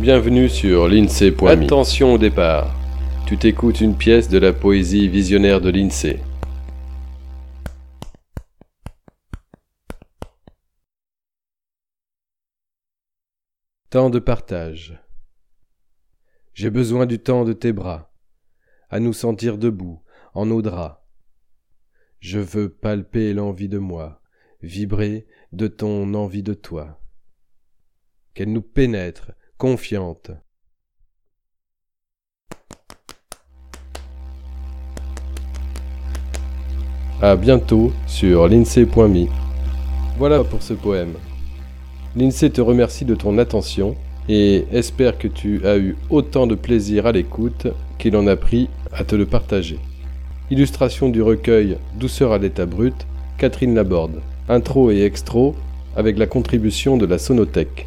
Bienvenue sur l'INSEE.me. Attention au départ. Tu t'écoutes une pièce de la poésie visionnaire de l'INSEE. Temps de partage. J'ai besoin du temps de tes bras, à nous sentir debout, en nos draps. Je veux palper l'envie de moi, vibrer de ton envie de toi. Qu'elle nous pénètre, confiante. À bientôt sur l'INSEE.me. Voilà pour ce poème. L'INSEE te remercie de ton attention et espère que tu as eu autant de plaisir à l'écoute qu'il en a pris à te le partager. Illustration du recueil Douceur à l'état brut, Catherine Laborde. Intro et extro avec la contribution de la Sonothèque.